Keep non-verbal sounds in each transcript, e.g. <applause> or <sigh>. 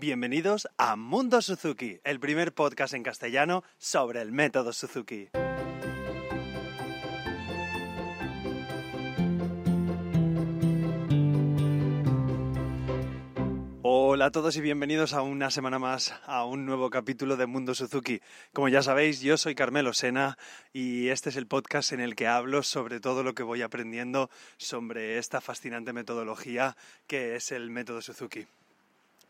Bienvenidos a Mundo Suzuki, el primer podcast en castellano sobre el método Suzuki. Hola a todos y bienvenidos a una semana más a un nuevo capítulo de Mundo Suzuki. Como ya sabéis, yo soy Carmelo Sena y este es el podcast en el que hablo sobre todo lo que voy aprendiendo sobre esta fascinante metodología que es el método Suzuki.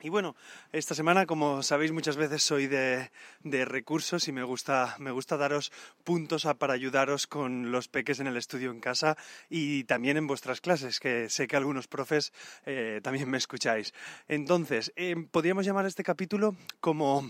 Y bueno, esta semana, como sabéis, muchas veces soy de, recursos y me gusta, me gusta daros puntos para ayudaros con los peques en el estudio en casa y también en vuestras clases, que sé que algunos profes eh, también me escucháis. Entonces, eh, podríamos llamar este capítulo como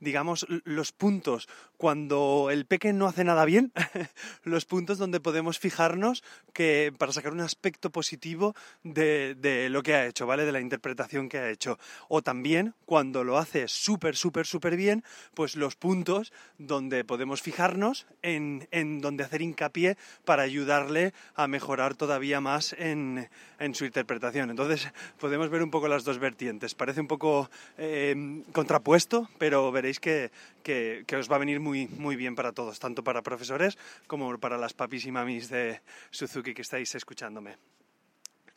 digamos, los puntos cuando el peque no hace nada bien, <laughs> los puntos donde podemos fijarnos que para sacar un aspecto positivo de, de, lo que ha hecho, ¿vale? De la interpretación que ha hecho. O también cuando lo hace súper, súper, súper bien, pues los puntos donde podemos fijarnos en, en donde hacer hincapié para ayudarle a mejorar todavía más en, en, su interpretación. Entonces podemos ver un poco las dos vertientes. Parece un poco eh, contrapuesto, pero veréis que, os va a venir muy, muy bien para todos, tanto para profesores como para las papis y mamis de Suzuki que estáis escuchándome.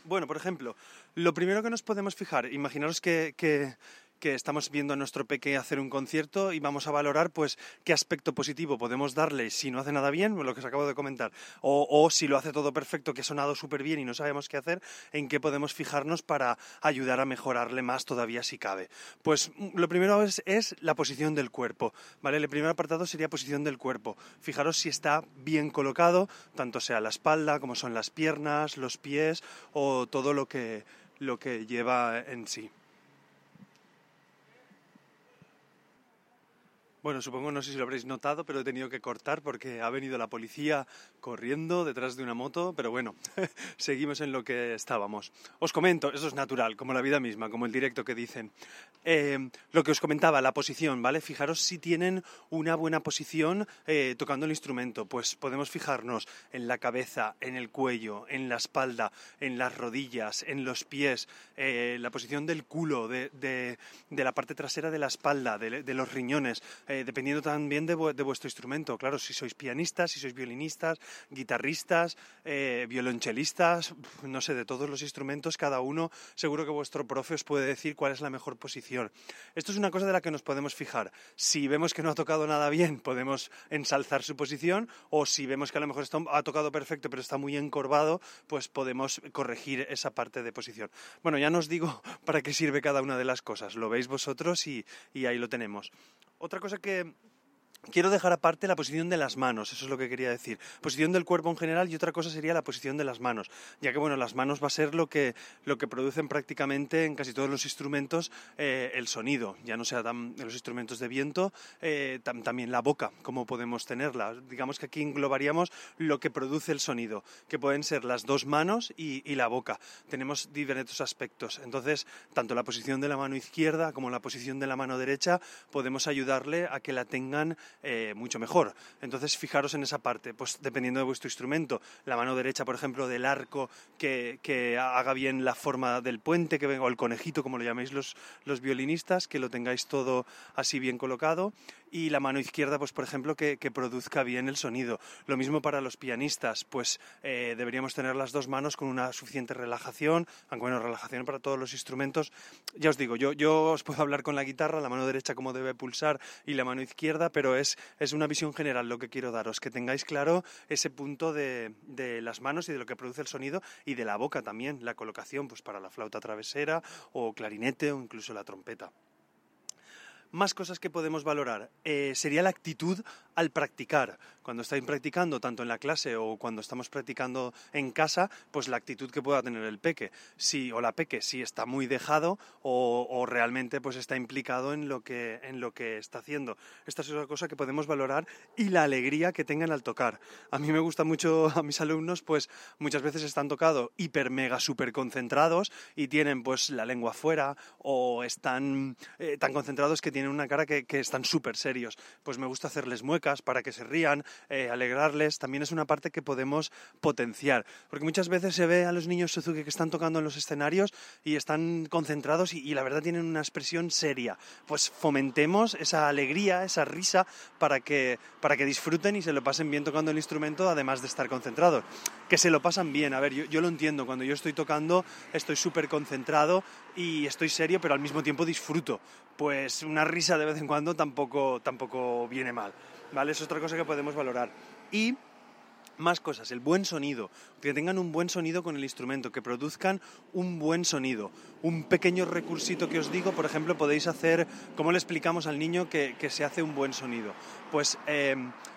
Bueno, por ejemplo, lo primero que nos podemos fijar, imaginaros que, que estamos viendo a nuestro peque hacer un concierto y vamos a valorar pues qué aspecto positivo podemos darle si no hace nada bien, lo que os acabo de comentar, o, si lo hace todo perfecto, que ha sonado súper bien y no sabemos qué hacer, en qué podemos fijarnos para ayudar a mejorarle más todavía si cabe. Pues lo primero es, es la posición del cuerpo, ¿vale? El primer apartado sería posición del cuerpo. Fijaros si está bien colocado, tanto sea la espalda como son las piernas, los pies o todo lo que, lo que lleva en sí. Bueno, supongo, no sé si lo habréis notado, pero he tenido que cortar porque ha venido la policía corriendo detrás de una moto, pero bueno, <laughs> seguimos en lo que estábamos. Os comento, eso es natural, como la vida misma, como el directo que dicen. Eh, lo que os comentaba, la posición, ¿vale? Fijaros si tienen una buena posición eh, tocando el instrumento, pues podemos fijarnos en la cabeza, en el cuello, en la espalda, en las rodillas, en los pies, eh, la posición del culo, de, de, la parte trasera de la espalda, de los riñones eh, dependiendo también de, vuestro instrumento. Claro, si sois pianistas, si sois violinistas, guitarristas, eh, violonchelistas, no sé, de todos los instrumentos, cada uno, seguro que vuestro profe os puede decir cuál es la mejor posición. Esto es una cosa de la que nos podemos fijar. Si vemos que no ha tocado nada bien, podemos ensalzar su posición, o si vemos que a lo mejor ha tocado perfecto, pero está muy encorvado, pues podemos corregir esa parte de posición. Bueno, ya no os digo <laughs> para qué sirve cada una de las cosas, lo veis vosotros y ahí lo tenemos. Otra cosa que Quiero dejar aparte la posición de las manos, eso es lo que quería decir. Posición del cuerpo en general y otra cosa sería la posición de las manos, ya que bueno, las manos va a ser lo que, lo que producen prácticamente en casi todos los instrumentos eh, el sonido, ya no sea en los instrumentos de viento, eh, también la boca, como podemos tenerla. Digamos que aquí englobaríamos lo que produce el sonido, que pueden ser las dos manos y, la boca. Tenemos diferentes aspectos, entonces tanto la posición de la mano izquierda como la posición de la mano derecha podemos ayudarle a que la tengan eh, mucho mejor. Entonces, fijaros en esa parte, pues dependiendo de vuestro instrumento, la mano derecha, por ejemplo, del arco que, haga bien la forma del puente, que o el conejito, como lo llaméis los, los violinistas, que lo tengáis todo así bien colocado, y la mano izquierda, pues por ejemplo, que, produzca bien el sonido. Lo mismo para los pianistas, pues eh, deberíamos tener las dos manos con una suficiente relajación, aunque bueno, relajación para todos los instrumentos. Ya os digo, yo, yo os puedo hablar con la guitarra, la mano derecha cómo debe pulsar y la mano izquierda, pero es, es una visión general lo que quiero daros, que tengáis claro ese punto de, de las manos y de lo que produce el sonido y de la boca también, la colocación pues para la flauta travesera o clarinete o incluso la trompeta. Más cosas que podemos valorar. Eh, sería la actitud al practicar. Cuando estáis practicando, tanto en la clase o cuando estamos practicando en casa, pues la actitud que pueda tener el peque. Si, o la peque, si está muy dejado o, realmente pues está implicado en lo, que, en lo que está haciendo. Esta es una cosa que podemos valorar y la alegría que tengan al tocar. A mí me gusta mucho <laughs> a mis alumnos, pues muchas veces están tocados hiper mega super concentrados y tienen pues la lengua fuera o están eh, tan concentrados que tienen tienen una cara que, están súper serios. Pues me gusta hacerles muecas para que se rían, eh, alegrarles. También es una parte que podemos potenciar. Porque muchas veces se ve a los niños Suzuki que están tocando en los escenarios y están concentrados y, la verdad tienen una expresión seria. Pues fomentemos esa alegría, esa risa para que, para que disfruten y se lo pasen bien tocando el instrumento, además de estar concentrados. Que se lo pasan bien. A ver, yo, yo lo entiendo. Cuando yo estoy tocando, estoy súper concentrado y estoy serio, pero al mismo tiempo disfruto. Pues una risa de vez en cuando tampoco, tampoco viene mal. ¿Vale? Es otra cosa que podemos valorar. Y más cosas, el buen sonido, que tengan un buen sonido con el instrumento, que produzcan un buen sonido. Un pequeño recursito que os digo, por ejemplo, podéis hacer, ¿cómo le explicamos al niño que, se hace un buen sonido? Pues eh,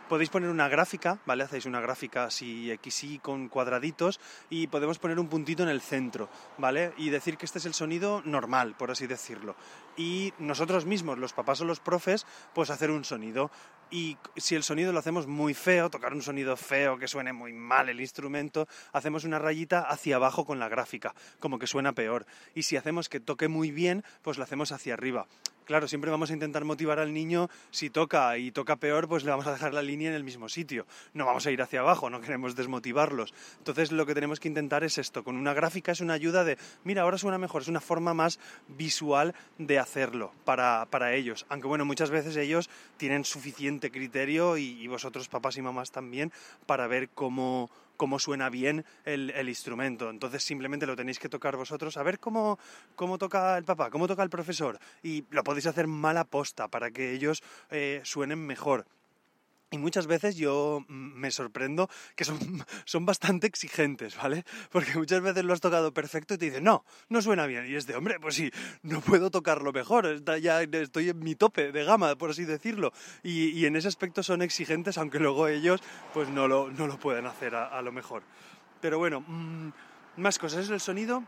podéis poner una gráfica, ¿vale? Hacéis una gráfica así XY con cuadraditos y podemos poner un puntito en el centro, ¿vale? Y decir que este es el sonido normal, por así decirlo. Y nosotros mismos, los papás o los profes, pues hacer un sonido. Y si el sonido lo hacemos muy feo, tocar un sonido feo, que suene muy mal el instrumento, hacemos una rayita hacia abajo con la gráfica, como que suena peor. Y si hacemos que toque muy bien, pues lo hacemos hacia arriba. Claro, siempre vamos a intentar motivar al niño, si toca y toca peor, pues le vamos a dejar la línea en el mismo sitio. No vamos a ir hacia abajo, no queremos desmotivarlos. Entonces lo que tenemos que intentar es esto, con una gráfica es una ayuda de, mira, ahora suena mejor, es una forma más visual de hacerlo para, ellos. Aunque bueno, muchas veces ellos tienen suficiente criterio y vosotros, papás y mamás también, para ver cómo cómo suena bien el, instrumento. Entonces simplemente lo tenéis que tocar vosotros, a ver cómo, cómo toca el papá, cómo toca el profesor. Y lo podéis hacer mala posta para que ellos eh, suenen mejor. Y muchas veces yo me sorprendo que son, <laughs> son, bastante exigentes, ¿vale? <laughs> Porque muchas veces lo has tocado perfecto y te dicen, no, no suena bien. Y es de, hombre, pues sí, no puedo tocarlo mejor, ya estoy en mi tope de gama, por así decirlo. Y, en ese aspecto son exigentes, aunque luego ellos pues no lo, no lo pueden hacer a, lo mejor. Pero bueno, mm, más cosas. Es el sonido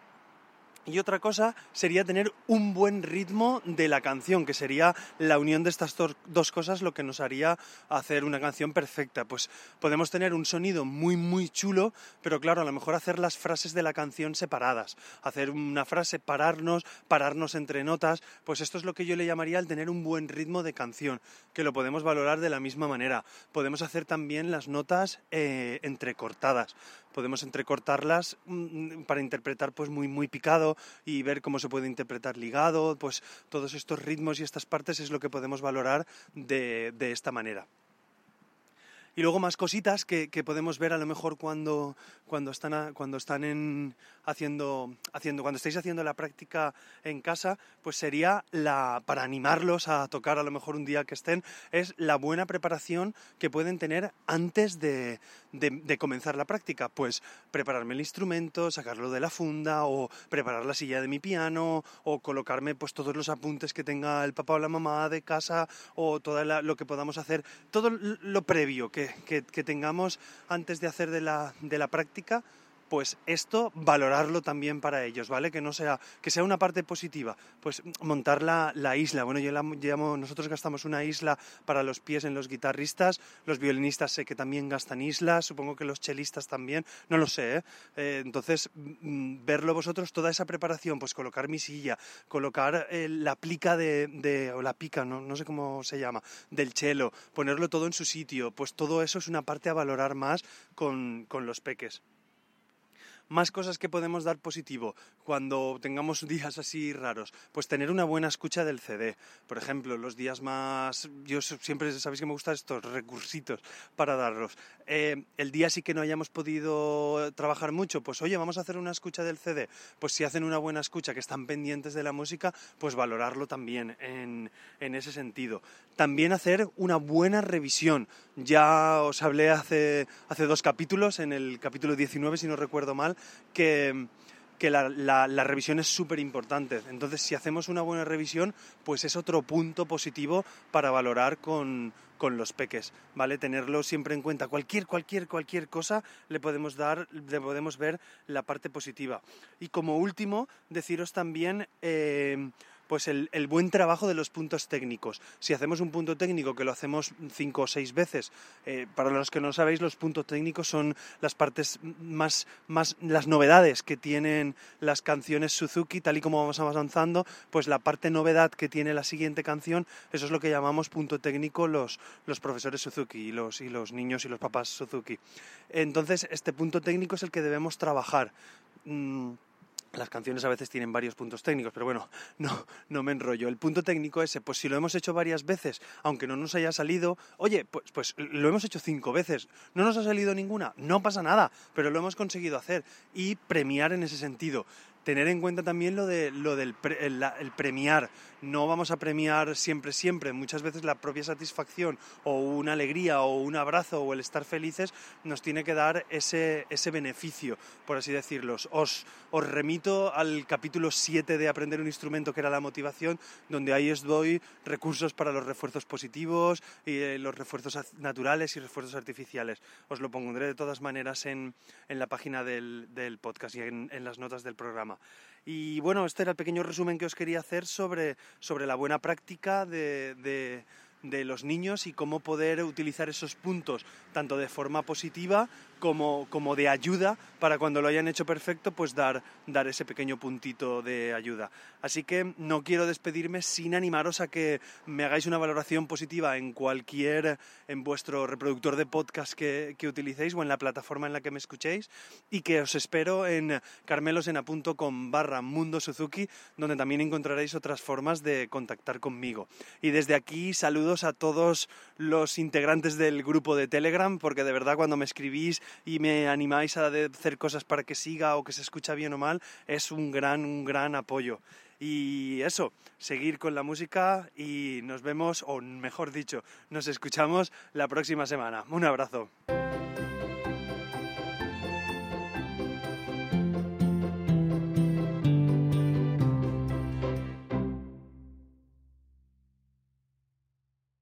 y otra cosa sería tener un buen ritmo de la canción, que sería la unión de estas dos cosas lo que nos haría hacer una canción perfecta. Pues podemos tener un sonido muy, muy chulo, pero claro, a lo mejor hacer las frases de la canción separadas. Hacer una frase, pararnos, pararnos entre notas. Pues esto es lo que yo le llamaría el tener un buen ritmo de canción, que lo podemos valorar de la misma manera. Podemos hacer también las notas eh, entrecortadas podemos entrecortarlas mm, para interpretar pues muy muy picado y ver cómo se puede interpretar ligado, pues todos estos ritmos y estas partes es lo que podemos valorar de, de esta manera. Y luego más cositas que, podemos ver a lo mejor cuando, cuando están, cuando están en, haciendo, haciendo, cuando estáis haciendo la práctica en casa, pues sería la, para animarlos a tocar a lo mejor un día que estén, es la buena preparación que pueden tener antes de, de, comenzar la práctica. Pues prepararme el instrumento, sacarlo de la funda, o preparar la silla de mi piano, o colocarme pues todos los apuntes que tenga el papá o la mamá de casa, o todo lo que podamos hacer, todo lo previo que que, tengamos antes de hacer de la, de la práctica pues esto valorarlo también para ellos, ¿vale? Que no sea, que sea una parte positiva. Pues montar la, isla. Bueno, yo la nosotros gastamos una isla para los pies en los guitarristas, los violinistas sé que también gastan islas, supongo que los chelistas también, no lo sé, ¿eh? eh entonces, mm, verlo vosotros, toda esa preparación, pues colocar mi silla, colocar eh, la plica de, o la pica, no, no sé cómo se llama, del chelo, ponerlo todo en su sitio, pues todo eso es una parte a valorar más con, con los peques más cosas que podemos dar positivo cuando tengamos <laughs> días así raros, pues tener una buena escucha del CD. Por ejemplo, los días más... Yo siempre sabéis que me gustan estos recursitos para darlos. Eh, el día sí que no hayamos podido trabajar mucho, pues oye, vamos a hacer una escucha del CD. Pues si hacen una buena escucha, que están pendientes de la música, pues valorarlo también en, en ese sentido. También hacer una buena revisión. Ya os hablé hace, hace dos capítulos, en el capítulo 19, si no recuerdo mal, que, la, revisión es súper importante. Entonces, si hacemos una buena revisión, pues es otro punto positivo para valorar con, los peques, ¿vale? Tenerlo siempre en cuenta. Cualquier, cualquier, cualquier cosa le podemos dar, le podemos ver la parte positiva. Y como último, deciros también... Eh, pues el, buen trabajo de los puntos técnicos. Si hacemos un punto técnico que lo hacemos cinco o seis veces, eh, para los que no sabéis, los puntos técnicos son las partes más, más, las novedades que tienen las canciones Suzuki, tal y como vamos avanzando, pues la parte novedad que tiene la siguiente canción, eso es lo que llamamos punto técnico los, los profesores Suzuki y los, y los niños y los papás Suzuki. Entonces, este punto técnico es el que debemos trabajar. Mm, las canciones a veces tienen varios puntos técnicos, pero bueno, <laughs> no, no me enrollo. El punto técnico ese, pues si lo hemos hecho varias veces, aunque no nos haya salido, oye, pues, pues lo hemos hecho cinco veces, no nos ha salido ninguna, no pasa nada, pero lo hemos conseguido hacer y premiar en ese sentido tener en cuenta también lo, de, lo del el, premiar. No vamos a premiar siempre, siempre. Muchas veces la propia satisfacción o una alegría o un abrazo o el estar felices nos tiene que dar ese, ese beneficio, por así decirlo. Os, os remito al capítulo 7 de Aprender un instrumento, que era la motivación, donde ahí os doy recursos para los refuerzos positivos, y, eh, los refuerzos naturales y refuerzos artificiales. Os lo pondré de todas maneras en, en la página del, del podcast y en, en las notas del programa. Y bueno, este era el pequeño resumen que os quería hacer sobre, sobre la buena práctica de, de, de los niños y cómo poder utilizar esos puntos tanto de forma positiva como, como de ayuda para cuando lo hayan hecho perfecto, pues dar, dar ese pequeño puntito de ayuda. Así que no quiero despedirme sin animaros a que me hagáis una valoración positiva en cualquier, en vuestro reproductor de podcast que, que utilicéis o en la plataforma en la que me escuchéis y que os espero en carmelosena.com barra Mundo Suzuki, donde también encontraréis otras formas de contactar conmigo. Y desde aquí saludos a todos los integrantes del grupo de Telegram, porque de verdad cuando me escribís y me animáis a hacer cosas para que siga o que se escucha bien o mal, es un gran, un gran apoyo. Y eso, seguir con la música y nos vemos, o mejor dicho, nos escuchamos la próxima semana. Un abrazo.